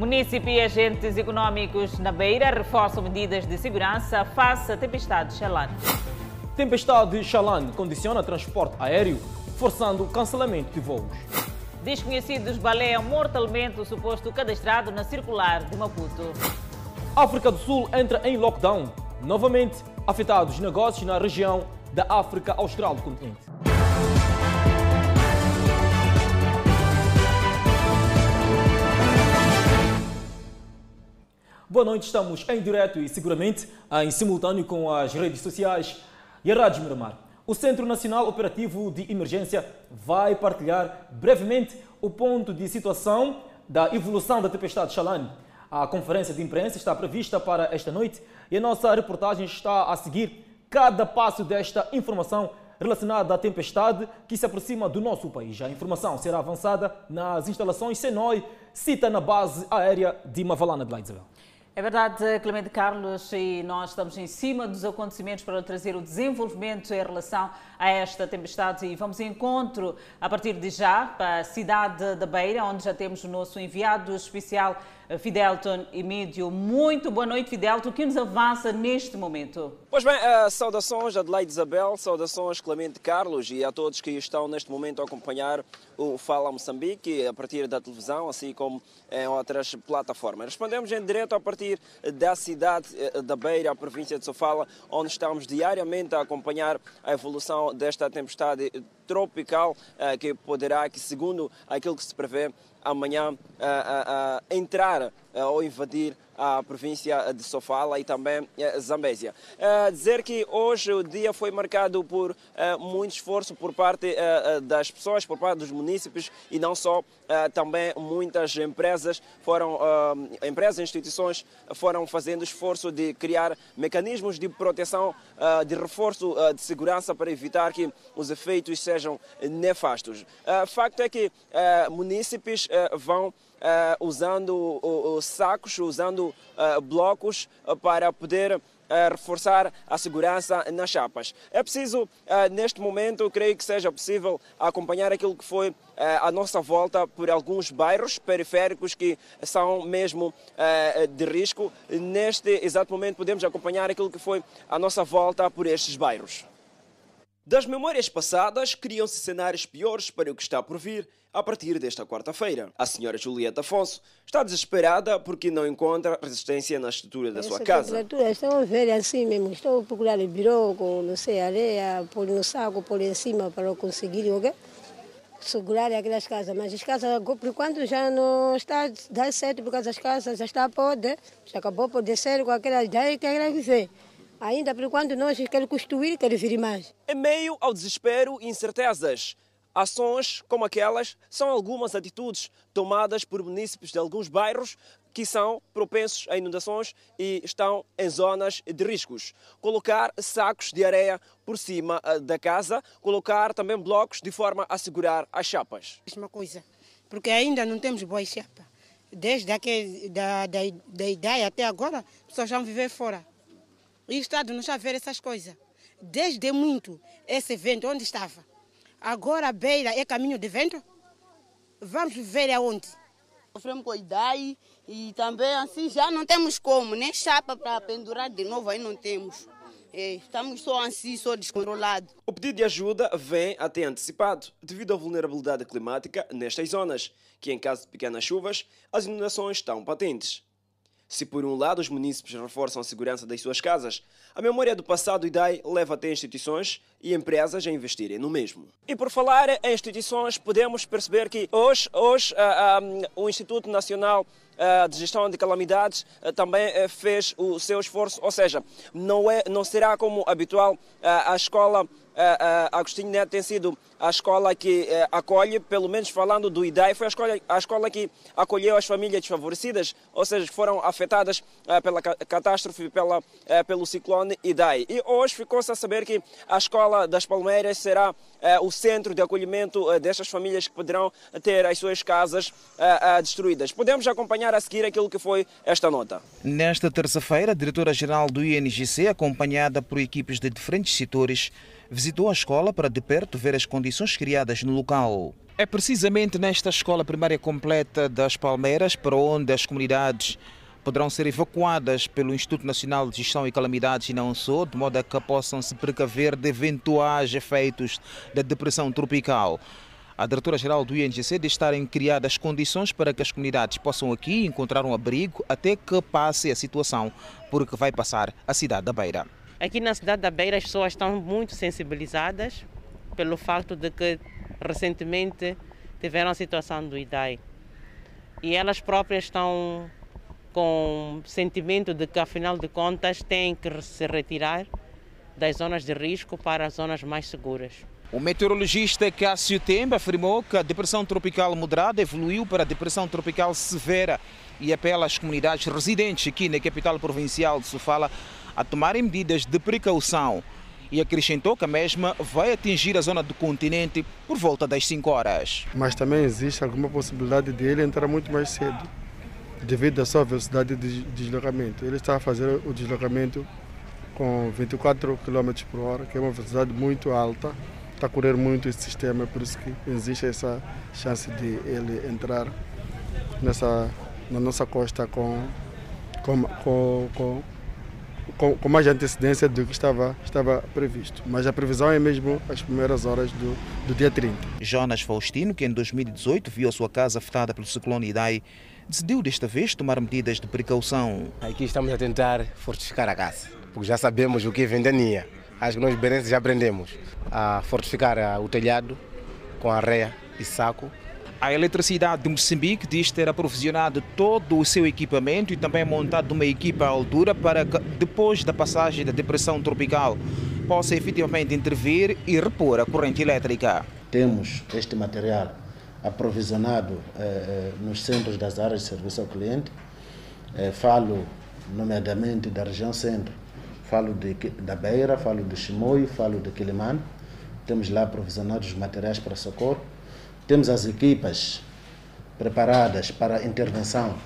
Município e agentes econômicos na Beira reforçam medidas de segurança face à tempestade Xalan. Tempestade Xalan condiciona transporte aéreo, forçando o cancelamento de voos. Desconhecidos baleiam mortalmente o suposto cadastrado na circular de Maputo. África do Sul entra em lockdown, novamente afetados negócios na região da África Austral do continente. Boa noite, estamos em direto e seguramente em simultâneo com as redes sociais e a Rádio Miramar. O Centro Nacional Operativo de Emergência vai partilhar brevemente o ponto de situação da evolução da tempestade Xalane. A conferência de imprensa está prevista para esta noite e a nossa reportagem está a seguir cada passo desta informação relacionada à tempestade que se aproxima do nosso país. A informação será avançada nas instalações Senoi, cita na base aérea de Mavalana de Isabel. É verdade, Clemente Carlos, e nós estamos em cima dos acontecimentos para trazer o desenvolvimento em relação a esta tempestade. E vamos em encontro a partir de já para a cidade da Beira, onde já temos o nosso enviado especial Fidelton Emídio. Muito boa noite, Fidelton. O que nos avança neste momento? Pois bem, uh, saudações Adelaide Isabel, saudações Clemente Carlos e a todos que estão neste momento a acompanhar o Fala Moçambique a partir da televisão, assim como em outras plataformas. Respondemos em direto a partir da cidade eh, da Beira, a província de Sofala, onde estamos diariamente a acompanhar a evolução desta tempestade tropical uh, que poderá, que segundo aquilo que se prevê, amanhã uh, entrar ou invadir a província de Sofala e também Zambésia. dizer que hoje o dia foi marcado por muito esforço por parte das pessoas, por parte dos municípios e não só, também muitas empresas foram, empresas e instituições foram fazendo esforço de criar mecanismos de proteção, de reforço de segurança para evitar que os efeitos sejam nefastos. Facto é que municípios vão uh, usando uh, sacos, usando uh, blocos para poder reforçar a segurança nas chapas. É preciso, neste momento, creio que seja possível acompanhar aquilo que foi a nossa volta por alguns bairros periféricos que são mesmo de risco. Neste exato momento, podemos acompanhar aquilo que foi a nossa volta por estes bairros. Das memórias passadas, criam-se cenários piores para o que está por vir a partir desta quarta-feira. A senhora Julieta Afonso está desesperada porque não encontra resistência na estrutura da Essa sua casa. Estou a ver assim mesmo, estou a procurar o birô com, não sei, areia, pôr no saco, pôr em cima para conseguir okay? segurar aquelas casas. Mas as casas, por enquanto, já não está a dar certo, porque as casas já estão a poder, já acabou por descer com aquela ideia que viver. Ainda por enquanto nós queremos construir, queremos vir mais. Em meio ao desespero e incertezas, Ações como aquelas são algumas atitudes tomadas por municípios de alguns bairros que são propensos a inundações e estão em zonas de riscos. Colocar sacos de areia por cima eh, da casa, colocar também blocos de forma a segurar as chapas. Mesma coisa, porque ainda não temos boa chapa. Desde aquele, da, da, da ideia até agora, pessoas vão viver fora. E o Estado não está a ver essas coisas. Desde muito, esse evento, onde estava? Agora a beira é caminho de vento? Vamos ver aonde? Sofremos com idade e também assim já não temos como, nem chapa para pendurar de novo, aí não temos. É, estamos só assim, só descontrolados. O pedido de ajuda vem até antecipado, devido à vulnerabilidade climática nestas zonas, que em caso de pequenas chuvas, as inundações estão patentes. Se por um lado os municípios reforçam a segurança das suas casas, a memória do passado IDAI leva até instituições e empresas a investirem no mesmo. E por falar em instituições, podemos perceber que hoje, hoje uh, um, o Instituto Nacional uh, de Gestão de Calamidades também fez o seu esforço, ou seja, não, é, não será como habitual a escola Agostinho Neto tem sido a escola que eh, acolhe, pelo menos falando do IDAI, foi a escola, a escola que acolheu as famílias desfavorecidas, ou seja, que foram afetadas eh, pela catástrofe, pela, eh, pelo ciclone IDAI. E hoje ficou-se a saber que a escola das Palmeiras será o centro de acolhimento destas famílias que poderão ter as suas casas destruídas. Podemos acompanhar a seguir aquilo que foi esta nota. Nesta terça-feira, a diretora-geral do INGC, acompanhada por equipes de diferentes setores, visitou a escola para de perto ver as condições criadas no local. É precisamente nesta escola primária completa das Palmeiras para onde as comunidades poderão ser evacuadas pelo Instituto Nacional de Gestão e Calamidades e não só, de modo a que possam se precaver de eventuais efeitos da depressão tropical. A diretora-geral do INGC diz estarem criadas condições para que as comunidades possam aqui encontrar um abrigo até que passe a situação, porque vai passar a cidade da Beira. Aqui na cidade da Beira as pessoas estão muito sensibilizadas pelo facto de que recentemente tiveram a situação do IDAI. E elas próprias estão com sentimento de que, afinal de contas, têm que se retirar das zonas de risco para as zonas mais seguras. O meteorologista Cássio Temba afirmou que a depressão tropical moderada evoluiu para a depressão tropical severa e apela às comunidades residentes aqui na capital provincial de Sofala a tomarem medidas de precaução e acrescentou que a mesma vai atingir a zona do continente por volta das 5 horas. Mas também existe alguma possibilidade de ele entrar muito mais cedo, devido à sua velocidade de deslocamento. Ele está a fazer o deslocamento com 24 km por hora, que é uma velocidade muito alta, está a correr muito esse sistema, por isso que existe essa chance de ele entrar nessa, na nossa costa com, com, com, com com, com, mais antecedência do que estava, estava previsto. Mas a previsão é mesmo as primeiras horas do, do dia 30. Jonas Faustino, que em 2018 viu a sua casa afetada pelo ciclone Idai, decidiu desta vez tomar medidas de precaução. Aqui estamos a tentar fortificar a casa, porque já sabemos o que é ventania. Acho que nós berenses já aprendemos a fortificar o telhado com areia e saco a Eletricidade de Moçambique diz ter aprovisionado todo o seu equipamento e também montado uma equipa à altura para que, depois da passagem da depressão tropical, possa efetivamente intervir e repor a corrente elétrica. Temos este material aprovisionado eh, eh nos centros das áreas de serviço ao cliente. Eh, falo, nomeadamente, da região centro. Falo de, da Beira, falo de Chimoio, falo de Quilimane. Temos lá aprovisionados os materiais para socorro temos as equipas preparadas para a intervenção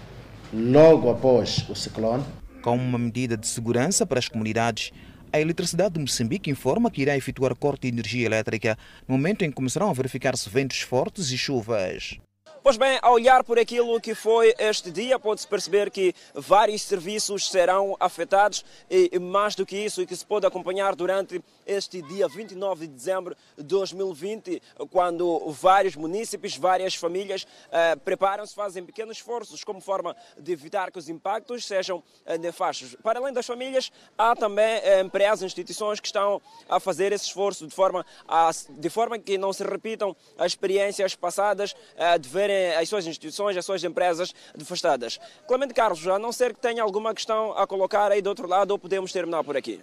logo após o ciclone. Com uma medida de segurança para as comunidades, a Eletricidade de Moçambique informa que irá efetuar corte de energia elétrica no momento em que começarão a verificar-se ventos fortes e chuvas. Pois bem, ao olhar por aquilo que foi este dia, pode-se perceber que vários serviços serão afetados e mais do que isso, e que se pode acompanhar durante este dia 29 de dezembro de 2020, quando vários municípios, várias famílias eh, preparam-se, fazem pequenos esforços como forma de evitar que os impactos sejam eh, nefastos. Para além das famílias, há também eh, empresas, instituições que estão a fazer esse esforço de forma, a, de forma que não se repitam as experiências passadas eh, de verem as suas instituições, as suas empresas devastadas. Clemente Carlos, a não ser que tenha alguma questão a colocar aí do outro lado, ou podemos terminar por aqui?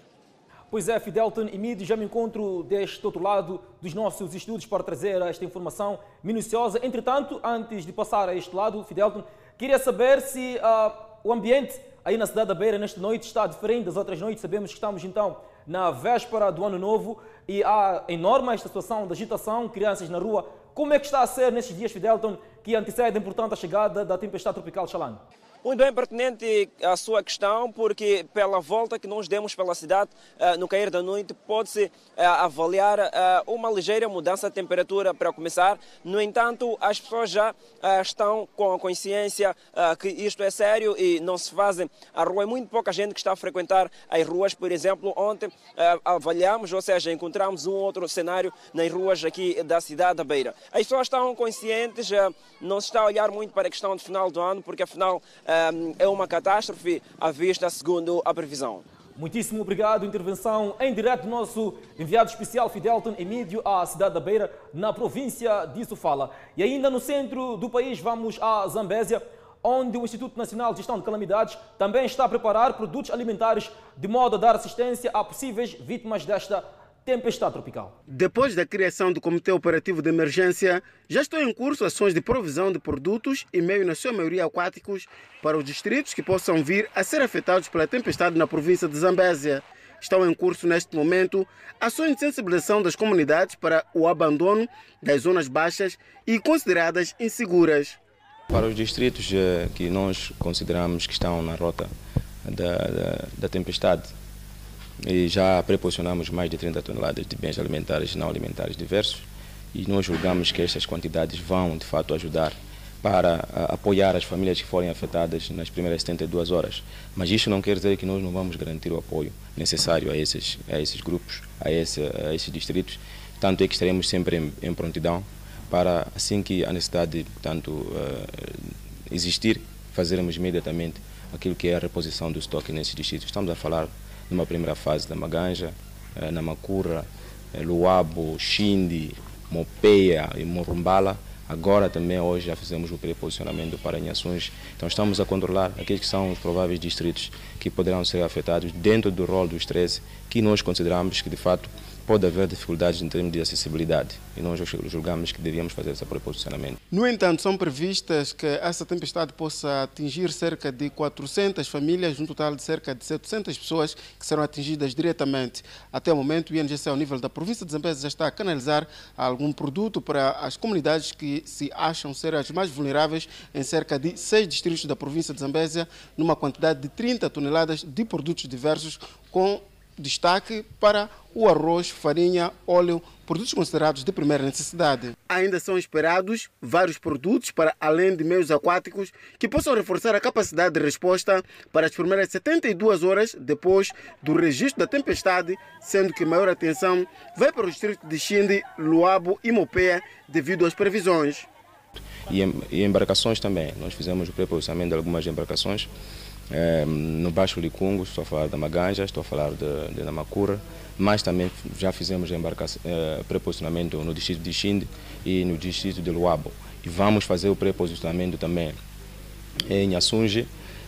Pois é, Fidelton e Mid, já me encontro deste outro lado dos nossos estudos para trazer esta informação minuciosa. Entretanto, antes de passar a este lado, Fidelton, queria saber se uh, o ambiente aí na cidade da Beira nesta noite está diferente das outras noites. Sabemos que estamos então na véspera do ano novo e há enorme esta situação de agitação, crianças na rua. Como é que está a ser nestes dias, Fidelton, que antecedem, portanto, a chegada da tempestade tropical Xalan? Muito bem pertinente a sua questão, porque pela volta que nós demos pela cidade uh, no cair da noite, pode-se uh, avaliar uh, uma ligeira mudança de temperatura para começar. No entanto, as pessoas já estão com a consciência que isto é sério e não se fazem à rua. É muito pouca gente que está a frequentar as ruas. Por exemplo, ontem avaliamos, ou seja, encontramos um outro cenário nas ruas aqui da cidade da Beira. As pessoas estão conscientes, não se está a olhar muito para a questão de final do ano, porque afinal é uma catástrofe à vista, segundo a previsão. Muitíssimo obrigado. Intervenção em direto do nosso enviado especial Fidelton Emílio à cidade da Beira, na província de Sofala. E ainda no centro do país, vamos à Zambésia, onde o Instituto Nacional de Gestão de Calamidades também está a preparar produtos alimentares de modo a dar assistência a possíveis vítimas desta tempestade tropical. Depois da criação do Comitê Operativo de Emergência, já estão em curso ações de provisão de produtos e meios, na sua maioria aquáticos, para os distritos que possam vir a ser afetados pela tempestade na província de Zambésia. Estão em curso neste momento ações de sensibilização das comunidades para o abandono das zonas baixas e consideradas inseguras. Para os distritos eh, que nós consideramos que estão na rota da, da, da tempestade, e já preposicionamos mais de 30 toneladas de bens alimentares e não alimentares diversos e nós julgamos que estas quantidades vão de fato ajudar para apoiar as famílias que forem afetadas nas primeiras 72 horas. Mas isso não quer dizer que nós não vamos garantir o apoio necessário a esses, a esses grupos, a, esse, a esses distritos. Tanto é que estaremos sempre em, em prontidão para, assim que a necessidade tanto uh, existir, fazermos imediatamente aquilo que é a reposição do estoque nesses distritos. Estamos a falar numa primeira fase da Maganja, uh, Namacura, uh, Luabo, Xindi, Mopeia e Morumbala, Agora também hoje já fizemos o preposicionamento para Inhações. Então estamos a controlar aqueles que são os prováveis distritos que poderão ser afetados dentro do rol dos 13, que nós consideramos que de fato pode haver dificuldades em termos de acessibilidade e nós julgamos que devíamos fazer esse preposicionamento. No entanto, são previstas que essa tempestade possa atingir cerca de 400 famílias, um total de cerca de 700 pessoas que serão atingidas diretamente. Até o momento, o INGC, ao nível da província de Zambésia, já está a canalizar algum produto para as comunidades que se acham ser as mais vulneráveis em cerca de seis distritos da província de Zambésia, numa quantidade de 30 toneladas de produtos diversos com destaque para o arroz, farinha, óleo, produtos considerados de primeira necessidade. Ainda são esperados vários produtos para além de meios aquáticos que possam reforçar a capacidade de resposta para as primeiras 72 horas depois do registro da tempestade, sendo que maior atenção vai para o distrito de Xinde, Luabo e Mopeia devido às previsões. E embarcações também. Nós fizemos o pré-processamento de algumas embarcações é, no Baixo Licungo, estou a falar da Maganja, estou a falar de, de Namacura, mas também já fizemos é, preposicionamento no distrito de Xinde e no distrito de Luabo. E vamos fazer o preposicionamento também em Assunge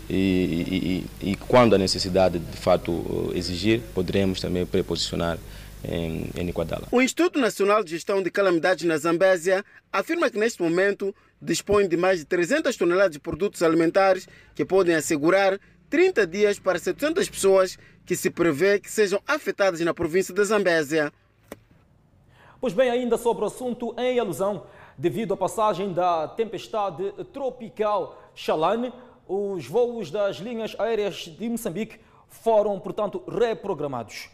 e, e, e, quando a necessidade de fato exigir, poderemos também preposicionar em, em Niquadala. O Instituto Nacional de Gestão de Calamidades na Zambésia afirma que neste momento dispõe de mais de 300 toneladas de produtos alimentares que podem assegurar 30 dias para 700 pessoas que se prevê que sejam afetadas na província da Zambésia. Pois bem, ainda sobre o assunto em alusão, devido à passagem da tempestade tropical Xalane, os voos das linhas aéreas de Moçambique foram, portanto, reprogramados.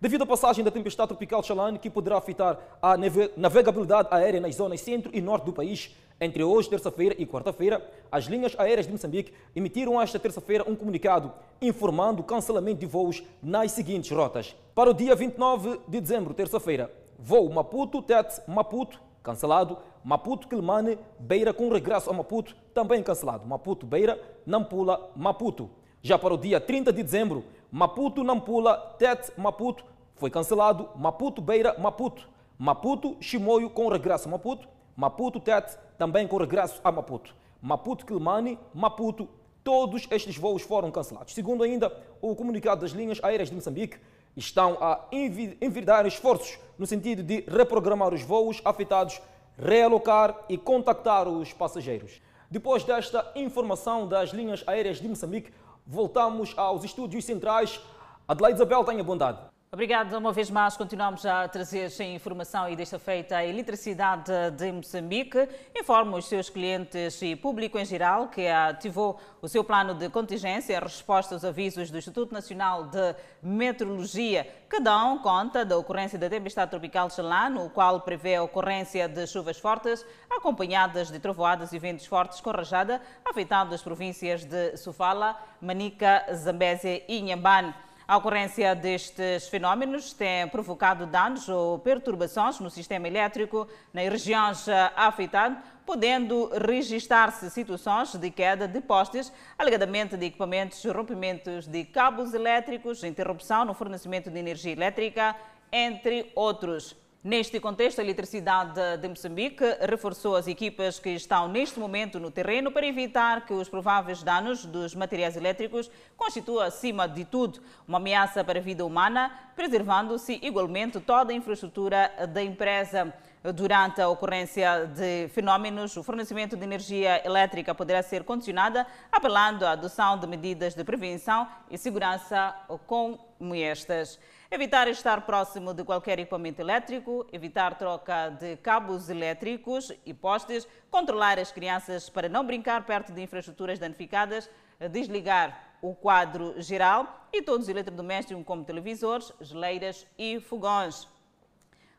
Devido à passagem da tempestade tropical Xalane, que poderá afetar a navegabilidade aérea nas zonas centro e norte do país, entre hoje, terça-feira e quarta-feira, as linhas aéreas de Moçambique emitiram esta terça-feira um comunicado informando o cancelamento de voos nas seguintes rotas. Para o dia 29 de dezembro, terça-feira, voo Maputo-Tete, Maputo, cancelado. Maputo-Quilmane, Beira com regresso a Maputo, também cancelado. Maputo-Beira, Nampula, Maputo. Já para o dia 30 de dezembro, Maputo-Nampula, Tete, Maputo, foi cancelado. Maputo-Beira, Maputo. Maputo-Chimoio com regresso a Maputo. Maputo-Tete, também com regresso a Maputo. Maputo-Quilmane, Maputo, todos estes voos foram cancelados. Segundo ainda o comunicado das linhas aéreas de Moçambique, estão a envidar esforços no sentido de reprogramar os voos afetados, realocar e contactar os passageiros. Depois desta informação das linhas aéreas de Moçambique, voltamos aos estúdios centrais. Adelaide Isabel, tenha bondade. Obrigada uma vez mais. Continuamos a trazer a informação e desta feita a Eletricidade de Moçambique informa os seus clientes e público em geral que ativou o seu plano de contingência em resposta aos avisos do Instituto Nacional de Meteorologia, que dão conta da ocorrência da tempestade tropical Xalã, o qual prevê a ocorrência de chuvas fortes acompanhadas de trovoadas e ventos fortes com rajada, afetando as províncias de Sofala, Manica, Zambésia e Inhambane. A ocorrência destes fenómenos tem provocado danos ou perturbações no sistema elétrico nas regiões afetadas, podendo registrar-se situações de queda de postes, alegadamente de equipamentos, rompimentos de cabos elétricos, interrupção no fornecimento de energia elétrica, entre outros. Neste contexto, a Eletricidade de Moçambique reforçou as equipas que estão neste momento no terreno para evitar que os prováveis danos dos materiais elétricos constituam, acima de tudo, uma ameaça para a vida humana, preservando-se igualmente toda a infraestrutura da empresa. Durante a ocorrência de fenómenos, o fornecimento de energia elétrica poderá ser condicionada, apelando à adoção de medidas de prevenção e segurança como estas. Evitar estar próximo de qualquer equipamento elétrico, evitar troca de cabos elétricos e postes, controlar as crianças para não brincar perto de infraestruturas danificadas, desligar o quadro geral e todos os eletrodomésticos como televisores, geleiras e fogões.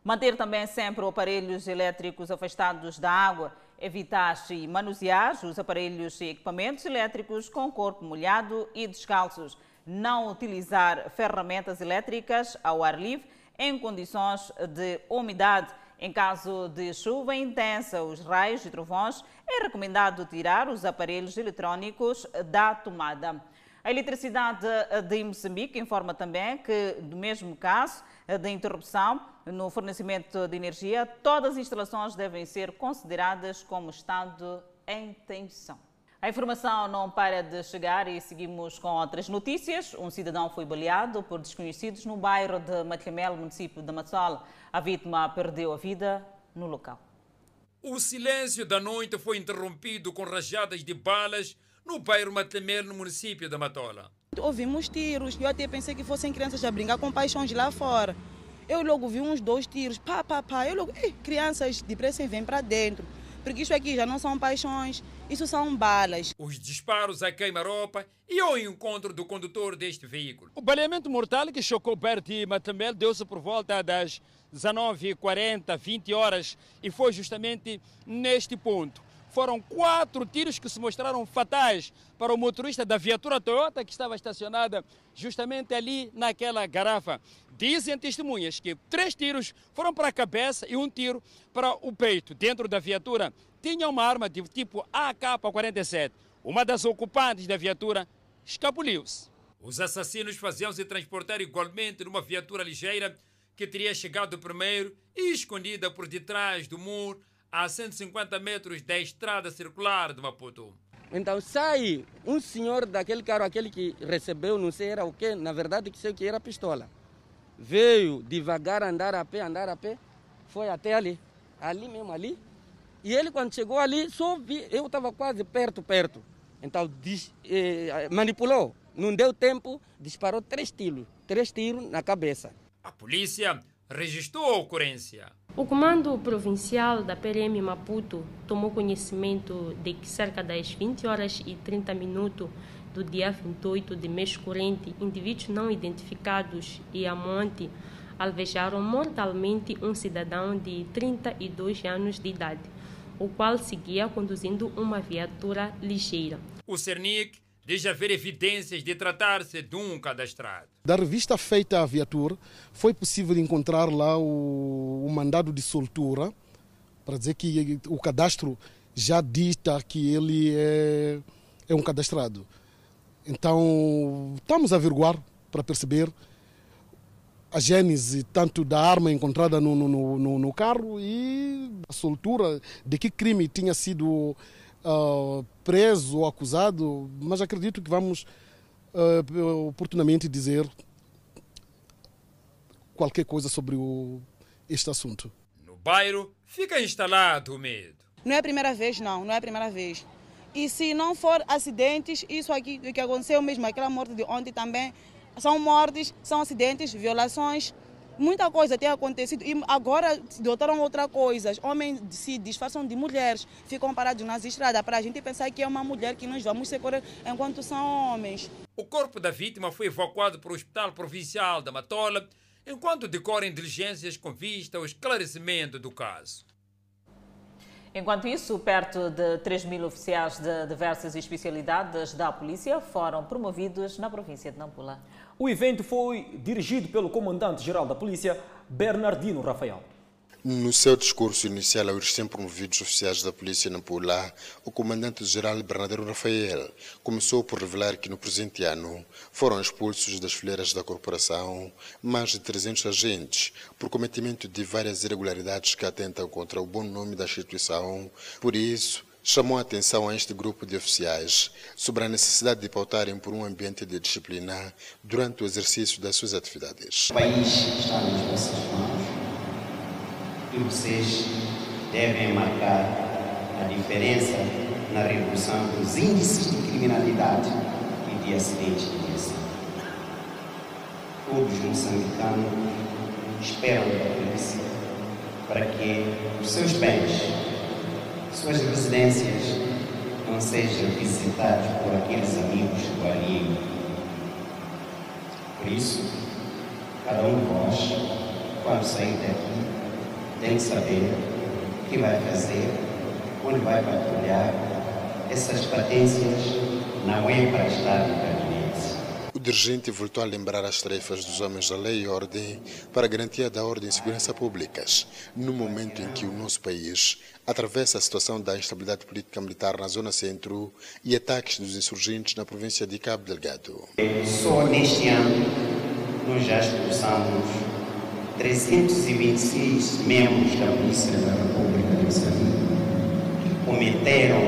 Manter também sempre aparelhos elétricos afastados da água, evitar e manusear os aparelhos e equipamentos elétricos com corpo molhado e descalços. Não utilizar ferramentas elétricas ao ar livre em condições de umidade. Em caso de chuva intensa, os raios e trovões, é recomendado tirar os aparelhos eletrônicos da tomada. A Eletricidade de Moçambique informa também que, no mesmo caso de interrupção no fornecimento de energia, todas as instalações devem ser consideradas como estado em tensão. A informação não para de chegar e seguimos com outras notícias. Um cidadão foi baleado por desconhecidos no bairro de Matlamel, município de Matsola. A vítima perdeu a vida no local. O silêncio da noite foi interrompido com rajadas de balas no bairro Matlamel, no município da Matola. Ouvimos tiros, eu até pensei que fossem crianças a brincar com paixões lá fora. Eu logo vi uns dois tiros, pá, pá, pá. Eu logo, crianças depressa vêm para dentro. Porque isso aqui já não são paixões, isso são balas. Os disparos a queima-roupa e ao encontro do condutor deste veículo. O baleamento mortal que chocou perto de Matambel deu-se por volta das 19h40, 20 horas e foi justamente neste ponto foram quatro tiros que se mostraram fatais para o motorista da viatura Toyota que estava estacionada justamente ali naquela garrafa. Dizem testemunhas que três tiros foram para a cabeça e um tiro para o peito. Dentro da viatura tinha uma arma de tipo AK-47. Uma das ocupantes da viatura escapuliu-se. Os assassinos faziam-se transportar igualmente numa viatura ligeira que teria chegado primeiro e escondida por detrás do muro a 150 metros da estrada circular de Maputo. Então sai um senhor daquele carro, aquele que recebeu, não sei era o que, na verdade que sei que era pistola. Veio devagar andar a pé, andar a pé, foi até ali, ali mesmo ali. E ele quando chegou ali, só vi, eu estava quase perto, perto. Então dis, eh, manipulou, não deu tempo, disparou três tiros, três tiros na cabeça. A polícia registrou a ocorrência. O Comando Provincial da PRM Maputo tomou conhecimento de que cerca das 20 horas e 30 minutos do dia 28 de mês corrente, indivíduos não identificados e a monte alvejaram mortalmente um cidadão de 32 anos de idade, o qual seguia conduzindo uma viatura ligeira. O Cernic diz haver evidências de tratar-se de um cadastrado. Da revista feita à viatura, foi possível encontrar lá o, o mandado de soltura, para dizer que o cadastro já dita que ele é, é um cadastrado. Então, estamos a averiguar para perceber a gênese tanto da arma encontrada no, no, no, no carro e a soltura de que crime tinha sido uh, preso ou acusado, mas acredito que vamos uh, oportunamente dizer qualquer coisa sobre o, este assunto. No bairro fica instalado o medo. Não é a primeira vez, não, não é a primeira vez. E se não for acidentes, isso aqui que aconteceu mesmo, aquela morte de ontem também, são mortes, são acidentes, violações, Muita coisa tem acontecido e agora adotaram outra coisa. Homens se disfarçam de mulheres, ficam parados nas estradas para a gente pensar que é uma mulher que nós vamos socorrer enquanto são homens. O corpo da vítima foi evacuado para o Hospital Provincial da Matola, enquanto decorrem diligências com vista ao esclarecimento do caso. Enquanto isso, perto de 3 mil oficiais de diversas especialidades da polícia foram promovidos na província de Nampula. O evento foi dirigido pelo comandante-geral da polícia, Bernardino Rafael. No seu discurso inicial aos recém-promovidos oficiais da Polícia Nampula, o comandante-geral Bernardino Rafael começou por revelar que no presente ano foram expulsos das fileiras da corporação mais de 300 agentes por cometimento de várias irregularidades que atentam contra o bom nome da instituição. Por isso, chamou a atenção a este grupo de oficiais sobre a necessidade de pautarem por um ambiente de disciplina durante o exercício das suas atividades. O país está nas vossas mãos e vocês devem marcar a diferença na redução dos índices de criminalidade e de acidentes de viação. Todos os moçambicanos esperam da polícia para que os seus bens suas residências não sejam visitadas por aqueles amigos do alheio. Por isso, cada um de vós, quando sair daqui, tem que saber o que vai fazer, onde vai patrulhar. Essas patências não é para estar no dirigente voltou a lembrar as tarefas dos homens da lei e ordem para a garantia da ordem e segurança públicas, no momento em que o nosso país atravessa a situação da instabilidade política militar na zona centro e ataques dos insurgentes na província de Cabo Delgado. Só neste ano nós já expulsamos 326 membros da Polícia da República de Moçambique que cometeram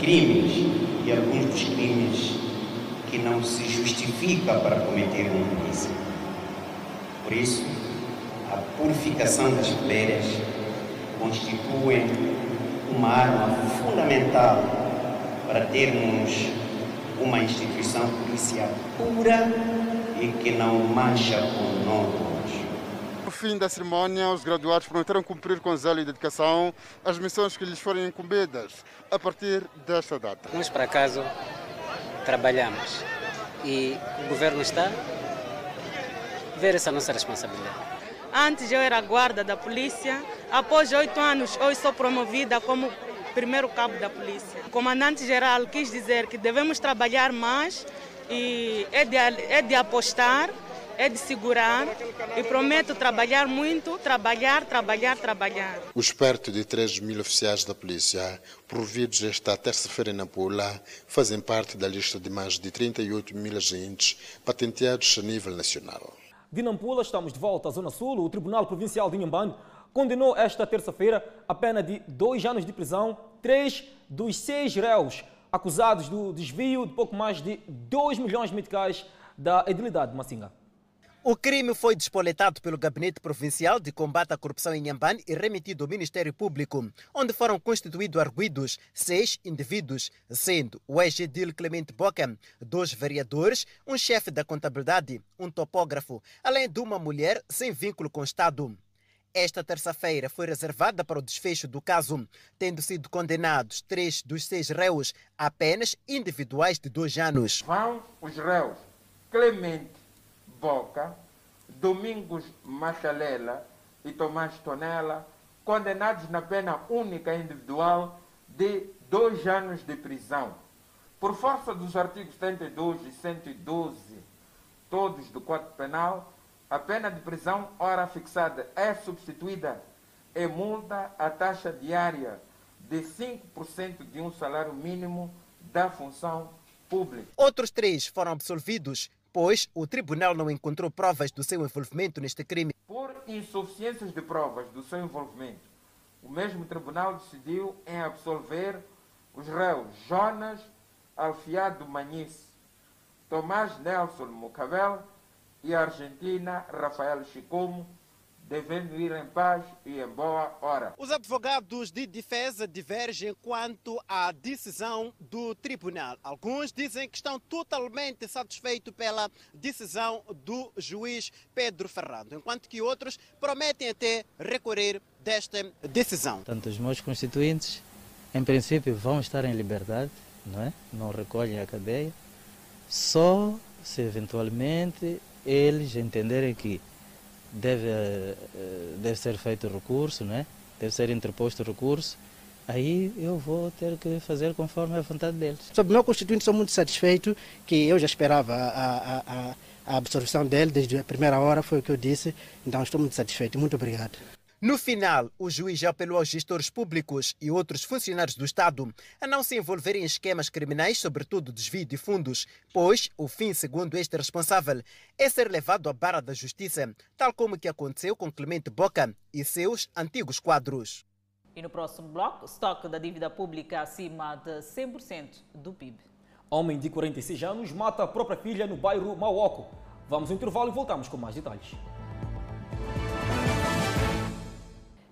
crimes e alguns dos crimes que não se justifica para cometer uma polícia. Por isso, a purificação das fileiras constitui uma arma fundamental para termos uma instituição policial pura e que não mancha com nódulos. No fim da cerimónia, os graduados prometeram cumprir com zelo e dedicação as missões que lhes forem incumbidas a partir desta data. Nós, por acaso, trabalhamos e o governo está a ver essa nossa responsabilidade. Antes eu era guarda da polícia, após oito anos hoje sou promovida como primeiro cabo da polícia. O comandante-geral quis dizer que devemos trabalhar mais e é de, é de apostar, é de segurar e prometo trabalhar muito, trabalhar, trabalhar, trabalhar. Os perto de 3 mil oficiais da polícia, providos esta terça-feira em Nampula, fazem parte da lista de mais de 38 mil agentes patenteados a nível nacional. De Nampula, estamos de volta à Zona Sul. O Tribunal Provincial de Inhambane condenou esta terça-feira a pena de dois anos de prisão três dos seis réus acusados do desvio de pouco mais de 2 milhões de meticais da edilidade de Massinga. O crime foi despoletado pelo Gabinete Provincial de Combate à Corrupção em Nhambane e remetido ao Ministério Público, onde foram constituídos arguidos seis indivíduos, sendo o ex-edil Clemente Boca, dois vereadores, um chefe da contabilidade, um topógrafo, além de uma mulher sem vínculo com o Estado. Esta terça-feira foi reservada para o desfecho do caso, tendo sido condenados três dos seis réus a penas individuais de dois anos. Vão os réus Clemente Boca, Domingos Machalela e Tomás Tonela, condenados na pena única individual de dois anos de prisão. Por força dos artigos 72 e 112, todos do Código Penal, a pena de prisão, ora fixada, é substituída em multa a taxa diária de 5% de um salário mínimo da função pública. Outros três foram absolvidos pois o tribunal não encontrou provas do seu envolvimento neste crime. Por insuficiências de provas do seu envolvimento, o mesmo tribunal decidiu em absolver os réus Jonas Alfiado Manice, Tomás Nelson Mucabel e a argentina Rafael Chicomo, devendo ir em paz e em boa hora. Os advogados de defesa divergem quanto à decisão do tribunal. Alguns dizem que estão totalmente satisfeitos pela decisão do juiz Pedro Ferrando, enquanto que outros prometem até recorrer desta decisão. Tanto os meus constituintes, em princípio, vão estar em liberdade, não é? Não recolhem a cadeia, só se eventualmente eles entenderem que deve, eh, deve ser feito recurso, né? deve ser interposto recurso, aí eu vou ter que fazer conforme a vontade deles. Sobre o meu constituinte, sou muito satisfeito, que eu já esperava a, a, a absorção dele desde a primeira hora, foi o que eu disse, então estou muito satisfeito. Muito obrigado. No final, o juiz já apelou aos gestores públicos e outros funcionários do Estado a não se envolverem em esquemas criminais, sobretudo desvio de fundos, pois o fim, segundo este responsável, é ser levado à barra da justiça, tal como que aconteceu com Clemente Boca e seus antigos quadros. E no próximo bloco, estoque da dívida pública acima de 100% do PIB. Homem de 46 anos mata a própria filha no bairro Mauoco. Vamos ao intervalo e voltamos com mais detalhes.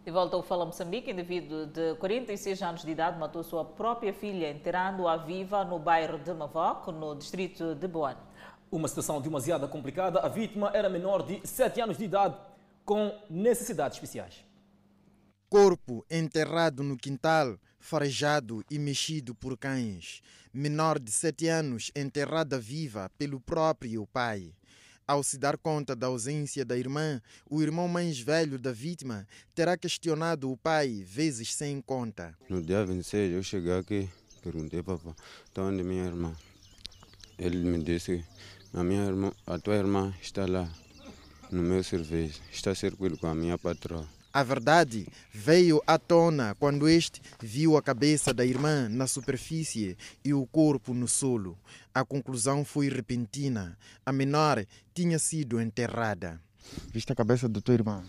De volta ao Fala Moçambique, indivíduo de 46 anos de idade matou sua própria filha, enterrando-a viva no bairro de Mavoc, no distrito de Boane. Uma situação demasiado complicada. A vítima era menor de 7 anos de idade, com necessidades especiais. Corpo enterrado no quintal, farejado e mexido por cães. Menor de 7 anos enterrada viva pelo próprio pai. Ao se dar conta da ausência da irmã, o irmão mais velho da vítima terá questionado o pai vezes sem conta. No dia 26 eu cheguei aqui, perguntei papai, está onde minha irmã? Ele me disse, a minha irmã, a tua irmã está lá no meu serviço, está circuito com a minha patroa. A verdade veio à tona quando este viu a cabeça da irmã na superfície e o corpo no solo. A conclusão foi repentina. A menor tinha sido enterrada. Viste a cabeça da tua irmã?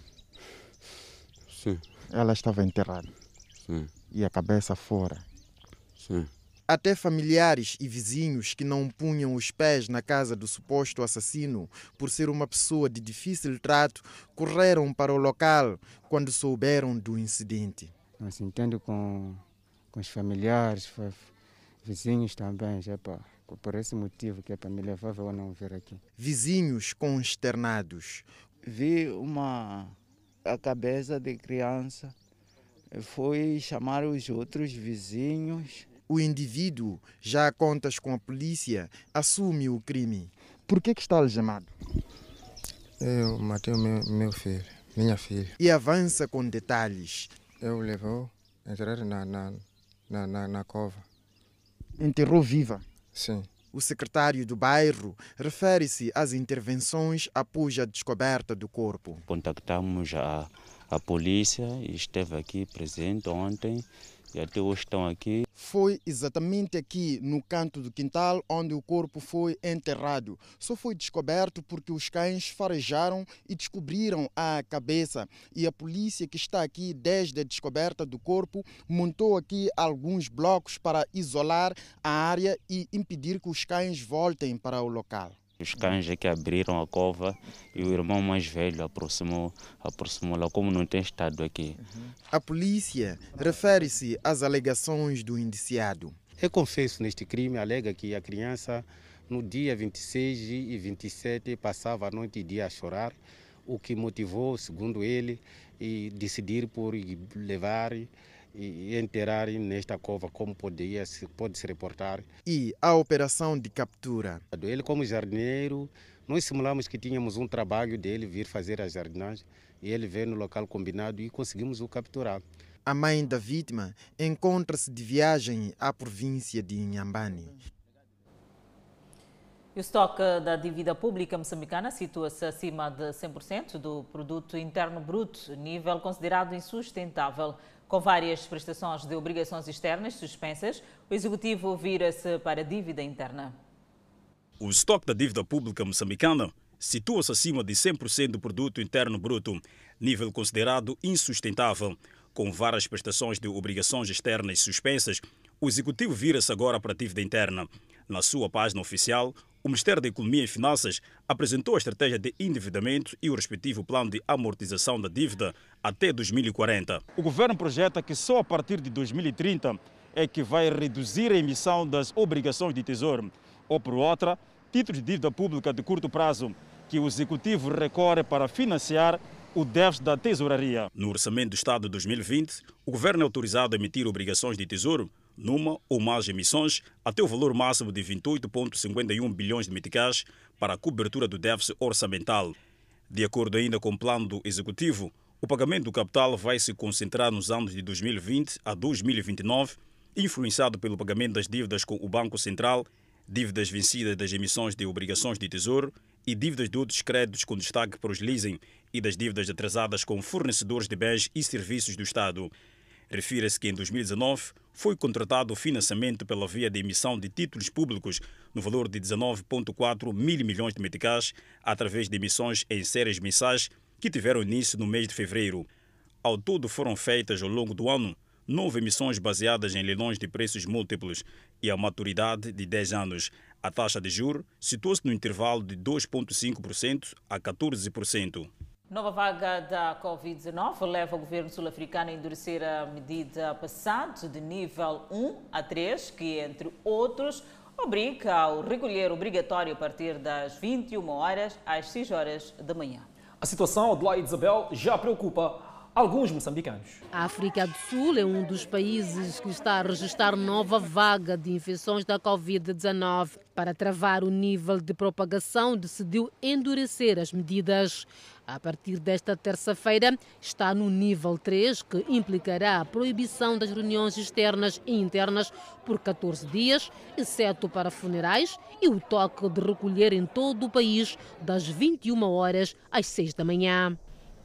Sim. Ela estava enterrada. Sim. E a cabeça fora. Sim. Até familiares e vizinhos que não punham os pés na casa do suposto assassino por ser uma pessoa de difícil trato correram para o local quando souberam do incidente. Não se entende com, com os familiares, vizinhos também, já pá, por esse motivo que é para me levar ou não vir aqui. Vizinhos consternados. Vi uma a cabeça de criança, foi chamar os outros vizinhos o indivíduo, já a contas com a polícia, assume o crime. Por que, que está algemado? Eu matei o meu, meu filho, minha filha. E avança com detalhes. Eu levou entrar na, na, na, na, na cova. Enterrou viva? Sim. O secretário do bairro refere-se às intervenções após a descoberta do corpo. Contactamos a, a polícia e esteve aqui presente ontem e até hoje estão aqui. Foi exatamente aqui no canto do quintal onde o corpo foi enterrado. Só foi descoberto porque os cães farejaram e descobriram a cabeça. E a polícia que está aqui desde a descoberta do corpo montou aqui alguns blocos para isolar a área e impedir que os cães voltem para o local. Os cães é que abriram a cova e o irmão mais velho aproximou, aproximou lá, como não tem estado aqui. A polícia refere-se às alegações do indiciado. Eu confesso neste crime, alega que a criança no dia 26 e 27 passava a noite e dia a chorar, o que motivou, segundo ele, e decidir por levar e enterrar nesta cova, como poderia, pode se reportar. E a operação de captura? Ele, como jardineiro, nós simulamos que tínhamos um trabalho dele vir fazer a jardinagem e ele veio no local combinado e conseguimos o capturar. A mãe da vítima encontra-se de viagem à província de Inhambane. O estoque da dívida pública moçambicana situa-se acima de 100% do produto interno bruto, nível considerado insustentável. Com várias prestações de obrigações externas suspensas, o Executivo vira-se para a dívida interna. O estoque da dívida pública moçambicana situa-se acima de 100% do produto interno bruto, nível considerado insustentável. Com várias prestações de obrigações externas suspensas, o Executivo vira-se agora para a dívida interna. Na sua página oficial, o Ministério da Economia e Finanças apresentou a estratégia de endividamento e o respectivo plano de amortização da dívida até 2040. O governo projeta que só a partir de 2030 é que vai reduzir a emissão das obrigações de tesouro, ou por outra, títulos de dívida pública de curto prazo, que o executivo recorre para financiar o déficit da tesouraria. No orçamento do Estado de 2020, o governo é autorizado a emitir obrigações de tesouro numa ou mais emissões até o valor máximo de 28,51 bilhões de meticais para a cobertura do déficit orçamental. De acordo ainda com o plano do Executivo, o pagamento do capital vai se concentrar nos anos de 2020 a 2029, influenciado pelo pagamento das dívidas com o Banco Central, dívidas vencidas das emissões de obrigações de tesouro e dívidas de outros créditos com destaque para os leasing e das dívidas atrasadas com fornecedores de bens e serviços do Estado. Refira-se que em 2019 foi contratado o financiamento pela via de emissão de títulos públicos no valor de 19,4 mil milhões de meticais através de emissões em séries mensais que tiveram início no mês de fevereiro. Ao todo foram feitas ao longo do ano nove emissões baseadas em leilões de preços múltiplos e a maturidade de 10 anos. A taxa de juros situou-se no intervalo de 2,5% a 14%. Nova vaga da Covid-19 leva o governo sul-africano a endurecer a medida passada de nível 1 a 3, que, entre outros, obriga ao recolher obrigatório a partir das 21 horas às 6 horas da manhã. A situação, Adelaide Isabel, já preocupa alguns moçambicanos. A África do Sul é um dos países que está a registrar nova vaga de infecções da Covid-19. Para travar o nível de propagação, decidiu endurecer as medidas. A partir desta terça-feira, está no nível 3, que implicará a proibição das reuniões externas e internas por 14 dias, exceto para funerais, e o toque de recolher em todo o país das 21 horas às 6 da manhã.